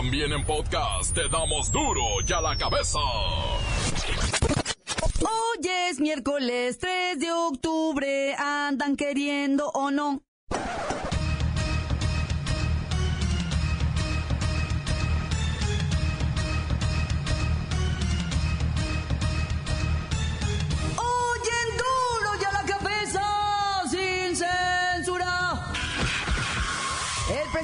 También en podcast te damos duro y a la cabeza. Hoy es miércoles 3 de octubre, andan queriendo o no.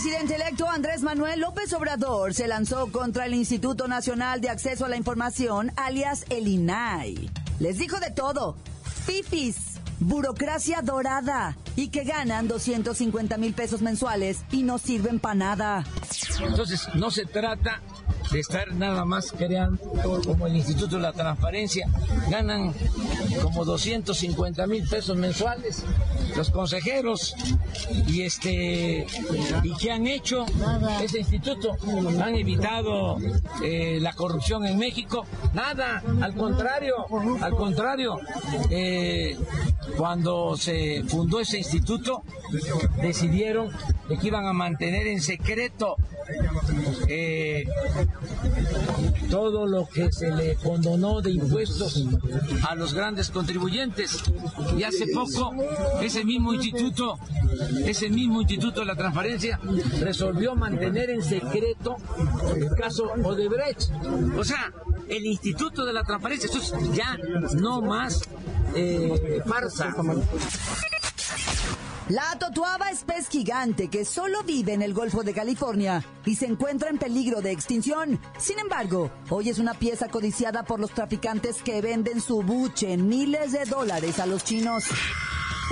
Presidente electo Andrés Manuel López Obrador se lanzó contra el Instituto Nacional de Acceso a la Información, alias el INAI. Les dijo de todo. Fifis, burocracia dorada y que ganan 250 mil pesos mensuales y no sirven para nada. Entonces, no se trata de estar nada más creando como el Instituto de la Transparencia. Ganan como 250 mil pesos mensuales los consejeros. Y este y qué han hecho ese instituto han evitado eh, la corrupción en México nada al contrario al contrario. Eh, cuando se fundó ese instituto decidieron de que iban a mantener en secreto eh, todo lo que se le condonó de impuestos a los grandes contribuyentes. Y hace poco ese mismo instituto, ese mismo instituto de la transparencia resolvió mantener en secreto el caso Odebrecht. O sea, el instituto de la transparencia, eso es ya no más eh, farsa. La totuaba es pez gigante que solo vive en el Golfo de California y se encuentra en peligro de extinción. Sin embargo, hoy es una pieza codiciada por los traficantes que venden su buche en miles de dólares a los chinos.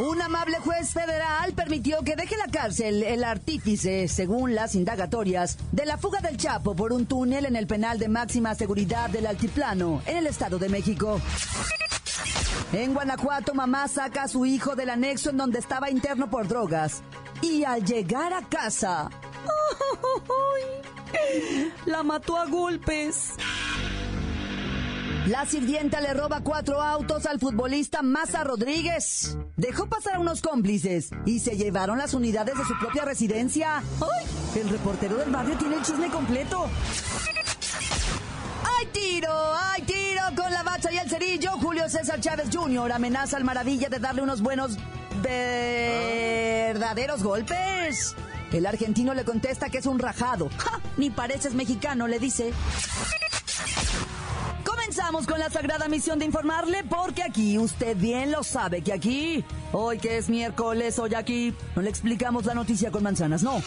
Un amable juez federal permitió que deje la cárcel el artífice, según las indagatorias, de la fuga del Chapo por un túnel en el penal de máxima seguridad del Altiplano, en el Estado de México. En Guanajuato, mamá saca a su hijo del anexo en donde estaba interno por drogas. Y al llegar a casa, la mató a golpes. La sirvienta le roba cuatro autos al futbolista Maza Rodríguez. Dejó pasar a unos cómplices y se llevaron las unidades de su propia residencia. ¡Ay! El reportero del barrio tiene el chisme completo. ¡Ay, tiro! ¡Ay, tiro! Con la bacha y el cerillo, Julio César Chávez Jr. amenaza al maravilla de darle unos buenos verdaderos golpes. El argentino le contesta que es un rajado. ¡Ja! Ni pareces mexicano, le dice. Comenzamos con la sagrada misión de informarle porque aquí usted bien lo sabe que aquí, hoy que es miércoles, hoy aquí, no le explicamos la noticia con manzanas, no.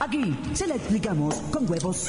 Aquí se la explicamos con huevos.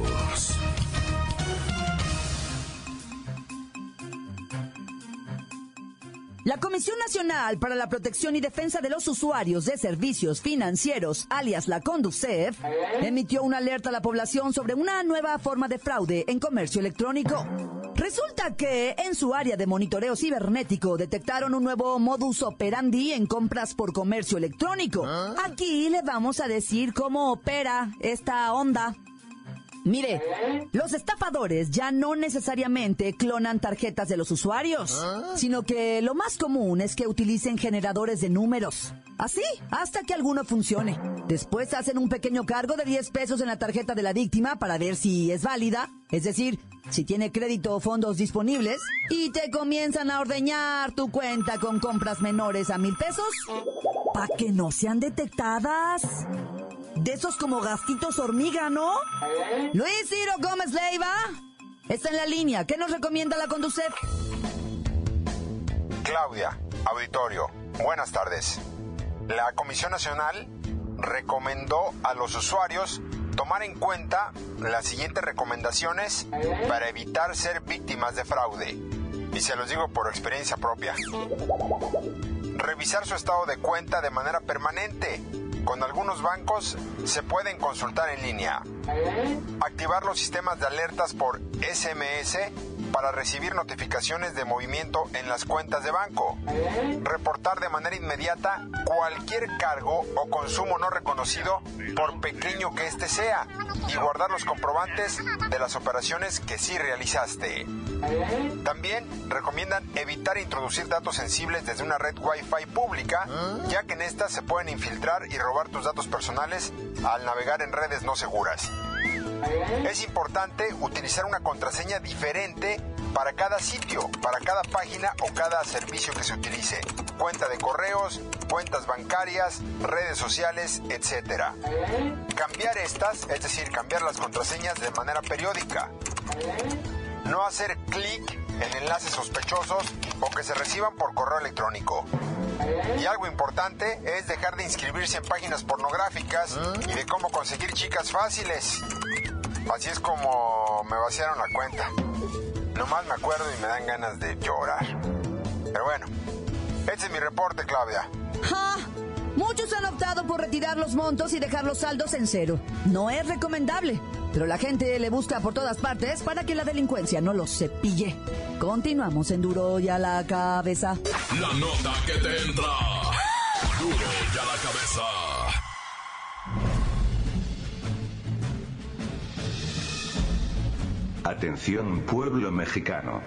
La Comisión Nacional para la Protección y Defensa de los Usuarios de Servicios Financieros, alias la Conducef, emitió una alerta a la población sobre una nueva forma de fraude en comercio electrónico. Resulta que en su área de monitoreo cibernético detectaron un nuevo modus operandi en compras por comercio electrónico. Aquí le vamos a decir cómo opera esta onda. Mire, los estafadores ya no necesariamente clonan tarjetas de los usuarios, sino que lo más común es que utilicen generadores de números. Así, hasta que alguno funcione. Después hacen un pequeño cargo de 10 pesos en la tarjeta de la víctima para ver si es válida, es decir, si tiene crédito o fondos disponibles, y te comienzan a ordeñar tu cuenta con compras menores a mil pesos para que no sean detectadas. De esos como gastitos hormiga, ¿no? Luis Ciro Gómez Leiva está en la línea. ¿Qué nos recomienda la Conducef? Claudia, auditorio, buenas tardes. La Comisión Nacional recomendó a los usuarios tomar en cuenta las siguientes recomendaciones para evitar ser víctimas de fraude. Y se los digo por experiencia propia. Revisar su estado de cuenta de manera permanente. Con algunos bancos se pueden consultar en línea. Activar los sistemas de alertas por SMS para recibir notificaciones de movimiento en las cuentas de banco, reportar de manera inmediata cualquier cargo o consumo no reconocido por pequeño que éste sea y guardar los comprobantes de las operaciones que sí realizaste. También recomiendan evitar introducir datos sensibles desde una red Wi-Fi pública, ya que en esta se pueden infiltrar y robar tus datos personales al navegar en redes no seguras. Es importante utilizar una contraseña diferente para cada sitio, para cada página o cada servicio que se utilice. Cuenta de correos, cuentas bancarias, redes sociales, etc. Cambiar estas, es decir, cambiar las contraseñas de manera periódica. No hacer clic en enlaces sospechosos o que se reciban por correo electrónico. Y algo importante es dejar de inscribirse en páginas pornográficas y de cómo conseguir chicas fáciles. Así es como me vaciaron la cuenta. Nomás me acuerdo y me dan ganas de llorar. Pero bueno, este es mi reporte, Claudia. ¡Ja! Muchos han optado por retirar los montos y dejar los saldos en cero. No es recomendable, pero la gente le busca por todas partes para que la delincuencia no los cepille. Continuamos en Duro y a la cabeza. La nota que te entra. Duro y a la cabeza. Atención pueblo mexicano.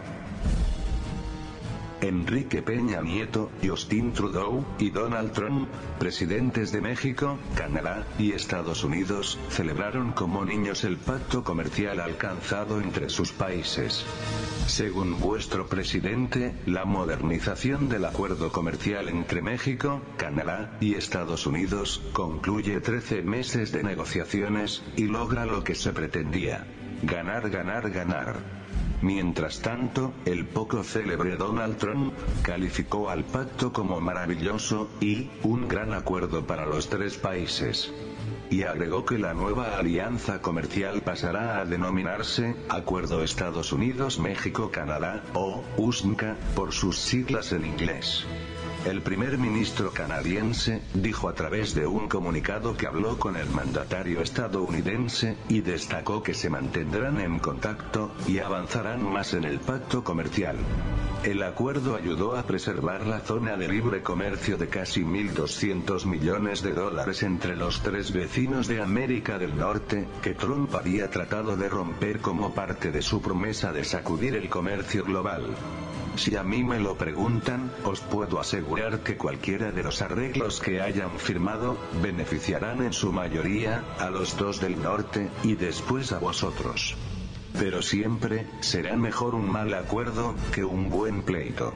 Enrique Peña Nieto, Justin Trudeau y Donald Trump, presidentes de México, Canadá y Estados Unidos, celebraron como niños el pacto comercial alcanzado entre sus países. Según vuestro presidente, la modernización del acuerdo comercial entre México, Canadá y Estados Unidos concluye 13 meses de negociaciones y logra lo que se pretendía. Ganar, ganar, ganar. Mientras tanto, el poco célebre Donald Trump calificó al pacto como maravilloso y un gran acuerdo para los tres países. Y agregó que la nueva alianza comercial pasará a denominarse Acuerdo Estados Unidos-México-Canadá o USMCA por sus siglas en inglés. El primer ministro canadiense dijo a través de un comunicado que habló con el mandatario estadounidense y destacó que se mantendrán en contacto y avanzarán más en el pacto comercial. El acuerdo ayudó a preservar la zona de libre comercio de casi 1.200 millones de dólares entre los tres vecinos de América del Norte, que Trump había tratado de romper como parte de su promesa de sacudir el comercio global. Si a mí me lo preguntan, os puedo asegurar que cualquiera de los arreglos que hayan firmado, beneficiarán en su mayoría, a los dos del norte, y después a vosotros. Pero siempre, será mejor un mal acuerdo, que un buen pleito.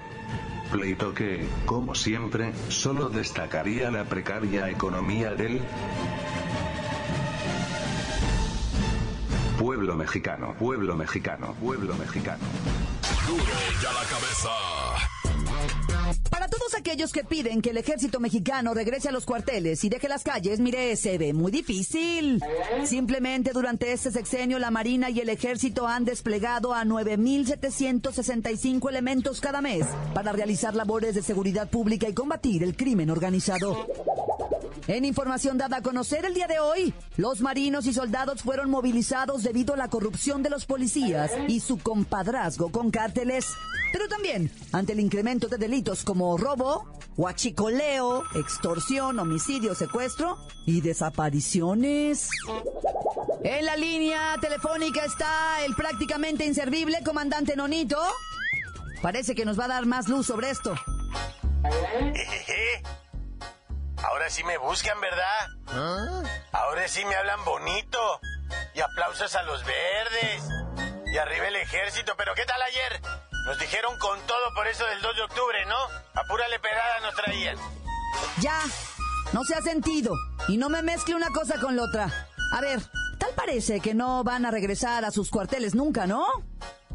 Pleito que, como siempre, solo destacaría la precaria economía del pueblo mexicano, pueblo mexicano, pueblo mexicano. La cabeza. Para todos aquellos que piden que el ejército mexicano regrese a los cuarteles y deje las calles, mire, se ve muy difícil. Simplemente durante este sexenio la Marina y el ejército han desplegado a 9.765 elementos cada mes para realizar labores de seguridad pública y combatir el crimen organizado. En información dada a conocer el día de hoy, los marinos y soldados fueron movilizados debido a la corrupción de los policías y su compadrazgo con cárteles, pero también ante el incremento de delitos como robo, huachicoleo, extorsión, homicidio, secuestro y desapariciones. En la línea telefónica está el prácticamente inservible comandante Nonito. Parece que nos va a dar más luz sobre esto. Ahora sí me buscan, ¿verdad? Ahora sí me hablan bonito. Y aplausos a los verdes. Y arriba el ejército. Pero ¿qué tal ayer? Nos dijeron con todo por eso del 2 de octubre, ¿no? A pura lepedada nos traían. Ya, no se ha sentido. Y no me mezcle una cosa con la otra. A ver, tal parece que no van a regresar a sus cuarteles nunca, ¿no?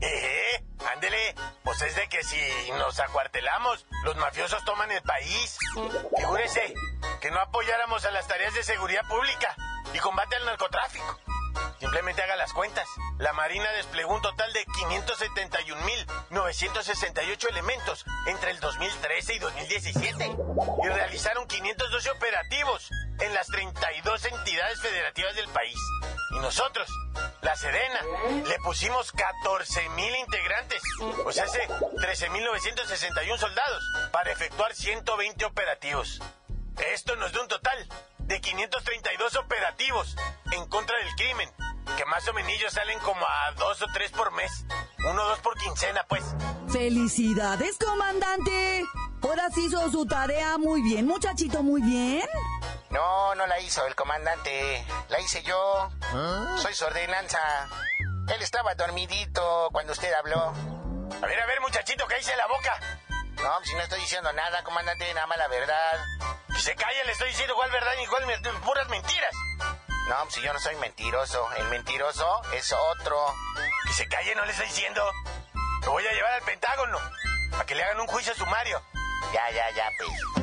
¿Eh? Ándele, pues es de que si nos acuartelamos, los mafiosos toman el país. Figúrese que no apoyáramos a las tareas de seguridad pública y combate al narcotráfico. Simplemente haga las cuentas. La Marina desplegó un total de 571.968 elementos entre el 2013 y 2017 y realizaron 512 operativos en las 32 entidades federativas del país. Y nosotros la Sedena. Le pusimos 14 mil integrantes, o sea, hace 13.961 soldados, para efectuar 120 operativos. Esto nos da un total de 532 operativos en contra del crimen, que más o menos salen como a dos o tres por mes. Uno o dos por quincena, pues. ¡Felicidades, comandante! Ahora sí hizo su tarea muy bien, muchachito, muy bien. No, no la hizo el comandante. La hice yo. Soy su ordenanza. Él estaba dormidito cuando usted habló. A ver, a ver, muchachito, que hice la boca. No, si no estoy diciendo nada, comandante, nada más la verdad. Que se calle, le estoy diciendo cuál verdad y cuál puras mentiras. No, si yo no soy mentiroso. El mentiroso es otro. Que se calle, no le estoy diciendo. Lo voy a llevar al Pentágono. Para que le hagan un juicio sumario. Ya, ya, ya, pues.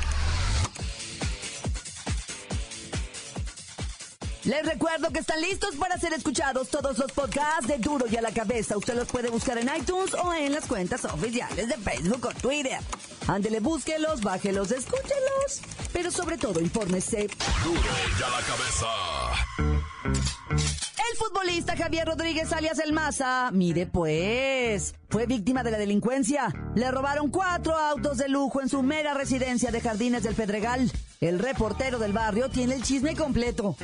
Les recuerdo que están listos para ser escuchados todos los podcasts de Duro y a la Cabeza. Usted los puede buscar en iTunes o en las cuentas oficiales de Facebook o Twitter. Ándele, búsquelos, bájelos, escúchelos. Pero sobre todo, infórmese. Duro y a la cabeza. El futbolista Javier Rodríguez alias El Maza, mire pues, fue víctima de la delincuencia. Le robaron cuatro autos de lujo en su mera residencia de Jardines del Pedregal. El reportero del barrio tiene el chisme completo.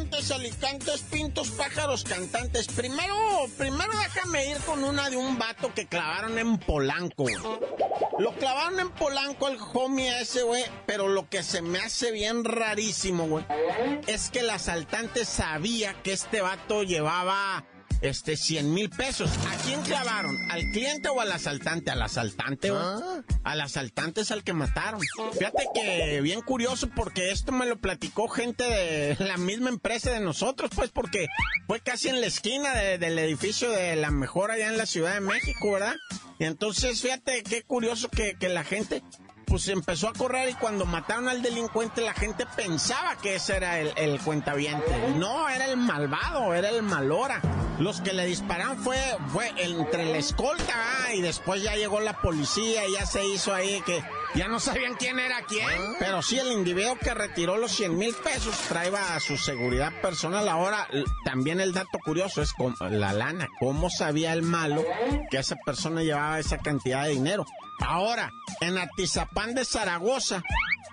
Montes, alicantes, pintos, pájaros, cantantes. Primero, primero déjame ir con una de un vato que clavaron en Polanco. Lo clavaron en Polanco al homie ese, güey. Pero lo que se me hace bien rarísimo, güey, es que el asaltante sabía que este vato llevaba este 100 mil pesos. ¿A quién clavaron? ¿Al cliente o al asaltante? Al asaltante, güey. Al asaltante es al que mataron. Fíjate que bien curioso porque esto me lo platicó gente de la misma empresa de nosotros, pues porque fue casi en la esquina de- del edificio de la mejor allá en la Ciudad de México, ¿verdad? Y entonces fíjate qué curioso que, que la gente pues empezó a correr y cuando mataron al delincuente la gente pensaba que ese era el, el cuentaviente. No, era el malvado, era el malora. Los que le dispararon fue, fue entre la escolta ah, y después ya llegó la policía y ya se hizo ahí que ya no sabían quién era quién. Pero sí, el individuo que retiró los 100 mil pesos traía a su seguridad personal. Ahora, también el dato curioso es con la lana. ¿Cómo sabía el malo que esa persona llevaba esa cantidad de dinero? Ahora, en Atizapán de Zaragoza,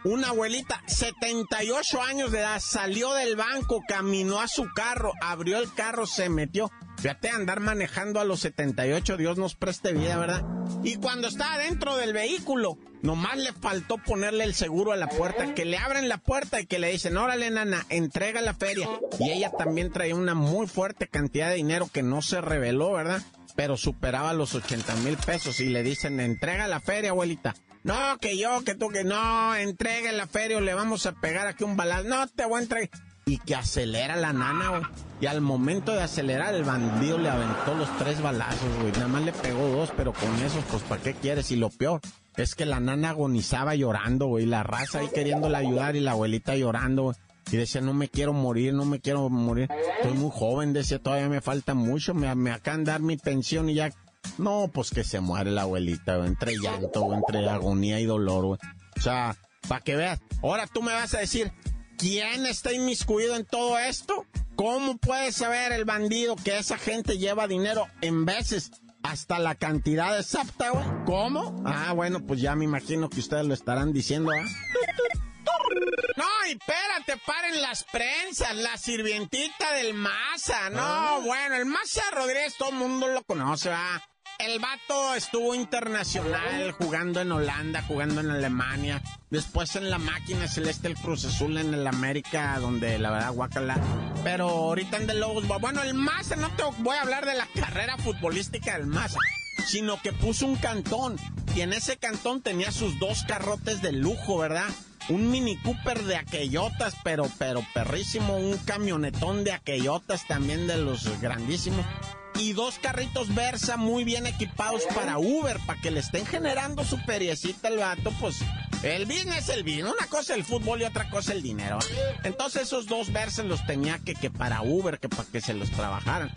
una abuelita, 78 años de edad, salió del banco, caminó a su carro, abrió el carro, se metió. Fíjate, andar manejando a los 78, Dios nos preste vida, ¿verdad? Y cuando estaba dentro del vehículo, nomás le faltó ponerle el seguro a la puerta, que le abren la puerta y que le dicen, órale, nana, entrega la feria. Y ella también traía una muy fuerte cantidad de dinero que no se reveló, ¿verdad? Pero superaba los 80 mil pesos y le dicen, entrega la feria, abuelita. No, que yo, que tú, que no, entregue la feria o le vamos a pegar aquí un balazo. No, te voy a entregar. Y que acelera la nana, güey. Y al momento de acelerar, el bandido le aventó los tres balazos, güey. Nada más le pegó dos, pero con esos, pues, ¿para qué quieres? Y lo peor es que la nana agonizaba llorando, güey. La raza ahí queriéndola ayudar y la abuelita llorando, güey. Y decía, no me quiero morir, no me quiero morir. Estoy muy joven, decía, todavía me falta mucho. Me, me acaban de dar mi pensión y ya no, pues que se muere la abuelita, güey, entre llanto, güey, entre agonía y dolor, güey. O sea, para que veas. Ahora tú me vas a decir, ¿quién está inmiscuido en todo esto? ¿Cómo puede saber el bandido que esa gente lleva dinero en veces hasta la cantidad exacta, güey? ¿Cómo? Ah, bueno, pues ya me imagino que ustedes lo estarán diciendo, ¿ah? No, y espérate, paren las prensas, la sirvientita del Maza. No, bueno, el Maza Rodríguez todo el mundo lo conoce, ¿va? El vato estuvo internacional jugando en Holanda, jugando en Alemania. Después en la máquina celeste el Cruz Azul en el América, donde la verdad guacala. Pero ahorita en The Lobos. Bueno, el Maza, no te voy a hablar de la carrera futbolística del Maza, sino que puso un cantón. Y en ese cantón tenía sus dos carrotes de lujo, ¿verdad? un Mini Cooper de aquellotas, pero, pero perrísimo, un camionetón de aquellotas también de los grandísimos. Y dos carritos Versa muy bien equipados para Uber, para que le estén generando su periecita el vato, pues el business es el business. Una cosa el fútbol y otra cosa el dinero. Entonces esos dos Versa los tenía que, que para Uber, que para que se los trabajaran.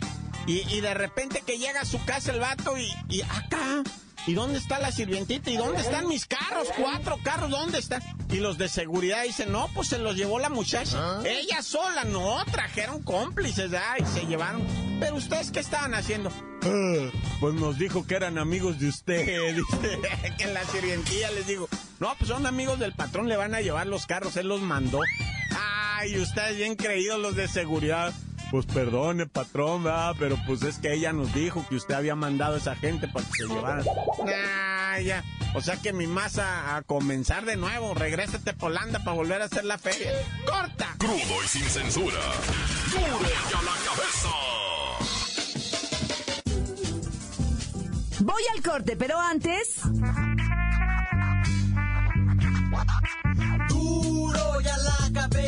Y, de repente que llega a su casa el vato y, y acá ¿Y dónde está la sirvientita? ¿Y dónde están mis carros? Cuatro carros, ¿dónde están? Y los de seguridad dicen, no, pues se los llevó la muchacha. ¿Ah? Ella sola, no, trajeron cómplices, y se llevaron. Pero ustedes, ¿qué estaban haciendo? Ah, pues nos dijo que eran amigos de usted, dice, que en la sirvientilla les digo, no, pues son amigos del patrón, le van a llevar los carros, él los mandó. Ay, ustedes bien creídos los de seguridad. Pues perdone, patrón, ¿verdad? Pero pues es que ella nos dijo que usted había mandado a esa gente para que se llevaran. Ah, ya. O sea que mi masa a comenzar de nuevo. Regrésate Polanda para volver a hacer la feria. ¡Corta! Crudo y sin censura. ¡Duro y a la cabeza! Voy al corte, pero antes... Duro y a la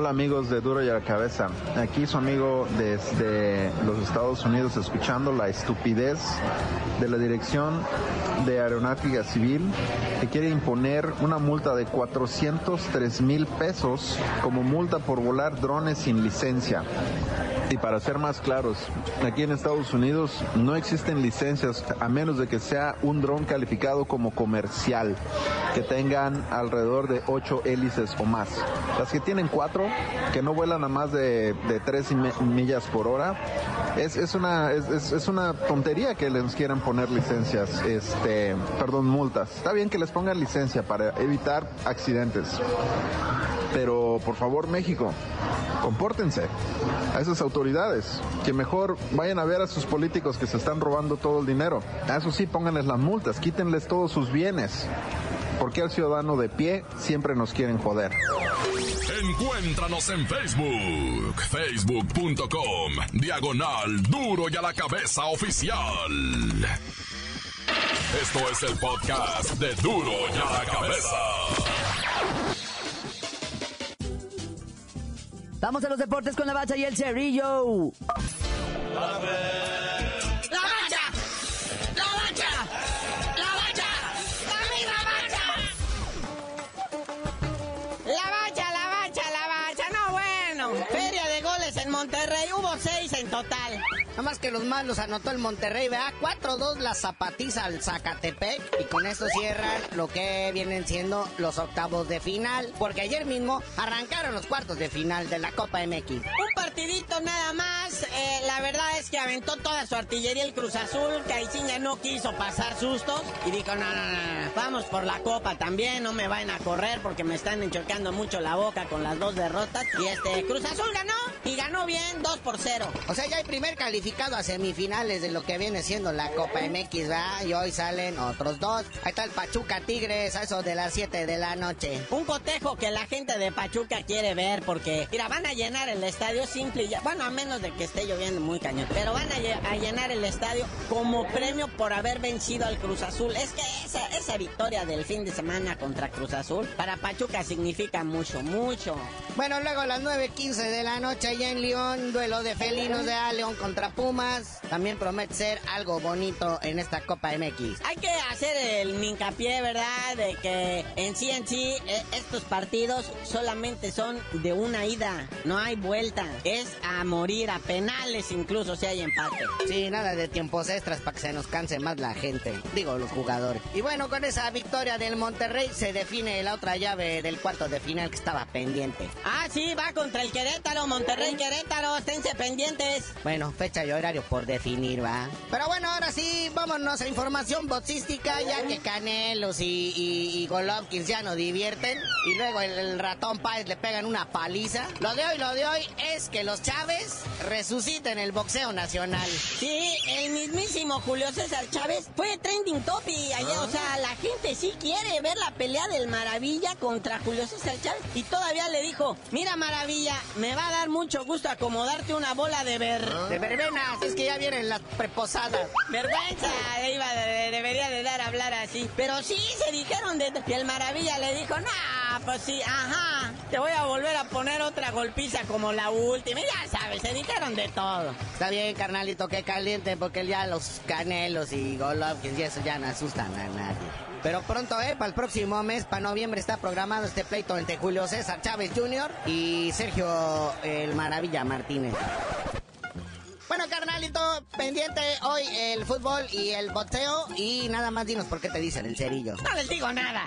Hola amigos de Duro y a la Cabeza, aquí su amigo desde los Estados Unidos escuchando la estupidez de la Dirección de Aeronáutica Civil que quiere imponer una multa de 403 mil pesos como multa por volar drones sin licencia. Y para ser más claros, aquí en Estados Unidos no existen licencias a menos de que sea un dron calificado como comercial, que tengan alrededor de 8 hélices o más. Las que tienen 4, que no vuelan a más de, de 3 millas por hora, es, una, es, una tontería que les quieran poner licencias, este, perdón, multas. Está bien que les pongan licencia para evitar accidentes. Pero por favor, México, compórtense a esas autoridades, que mejor vayan a ver a sus políticos que se están robando todo el dinero. A eso sí, pónganles las multas, quítenles todos sus bienes. Porque al ciudadano de pie siempre nos quieren joder. Encuéntranos en Facebook, facebook.com, diagonal duro y a la cabeza oficial. Esto es el podcast de duro y a la cabeza. Vamos a los deportes con la bacha y el cerrillo. ¡La bacha! ¡La bacha! ¡La bacha! ¡La bacha! La bacha, la bacha, la bacha. No, bueno. Feria de goles en Monterrey. Hubo seis en total. Nada más que los malos anotó el Monterrey, ¿verdad? 4-2 la zapatiza al Zacatepec. Y con esto cierran lo que vienen siendo los octavos de final. Porque ayer mismo arrancaron los cuartos de final de la Copa MX. Un partidito nada más. Eh, la verdad es que aventó toda su artillería el Cruz Azul. Caixinha no quiso pasar sustos. Y dijo, no, no, no, vamos por la Copa también. No me vayan a correr porque me están enchocando mucho la boca con las dos derrotas. Y este, Cruz Azul ganó. Y ganó bien, 2 por 0. O sea, ya hay primer calificado a semifinales de lo que viene siendo la Copa MX, ¿verdad? Y hoy salen otros dos. Ahí está el Pachuca Tigres, a eso de las 7 de la noche. Un cotejo que la gente de Pachuca quiere ver porque, mira, van a llenar el estadio simple y ya. Bueno, a menos de que esté lloviendo muy cañón. Pero van a, llenar el estadio como premio por haber vencido al Cruz Azul. Es que esa, esa victoria del fin de semana contra Cruz Azul para Pachuca significa mucho, mucho. Bueno, luego a las 9.15 de la noche allá en León, duelo de felinos de A León contra Pumas. También promete ser algo bonito en esta Copa MX. Hay que hacer el hincapié, ¿verdad? De que en sí en sí estos partidos solamente son de una ida. No hay vuelta. Es a morir, a penales incluso si hay empate. Sí, nada de tiempos extras para que se nos canse más la gente. Digo, los jugadores. Y bueno, con esa victoria del Monterrey se define la otra llave del cuarto de final que estaba pendiente. Ah, sí, va contra el Querétaro, Monterrey Querétaro. Esténse pendientes. Bueno, fecha horario por definir, ¿va? Pero bueno, ahora sí, vámonos a información boxística, ya que Canelos y, y, Golovkin ya nos divierten. Y luego el, ratón Páez le pegan una paliza. Lo de hoy, lo de hoy es que que los Chávez resuciten el boxeo nacional. Sí, el mismísimo Julio César Chávez fue trending topic ayer. O sea, la gente sí quiere ver la pelea del Maravilla contra Julio César Chávez. Y todavía le dijo, mira Maravilla, me va a dar mucho gusto acomodarte una bola de ver... De verbenas, es que ya vienen las preposadas. Vergüenza, le iba debería de dar a hablar así. Pero sí, se dijeron de... Y el Maravilla le dijo, nah, pues sí, ajá, te voy a volver a poner otra golpiza como la última. Ya sabes, se dijeron de todo. Está bien, carnalito, que caliente, porque ya los canelos y Golovkin y eso ya no asustan a nadie. Pero pronto, ¿eh? Para el próximo mes, para noviembre, está programado este pleito entre Julio César Chávez Jr. y Sergio el Maravilla Martínez. Bueno, carnalito, pendiente hoy el fútbol y el boxeo. Y nada más dinos por qué te dicen el cerillo. No les digo nada.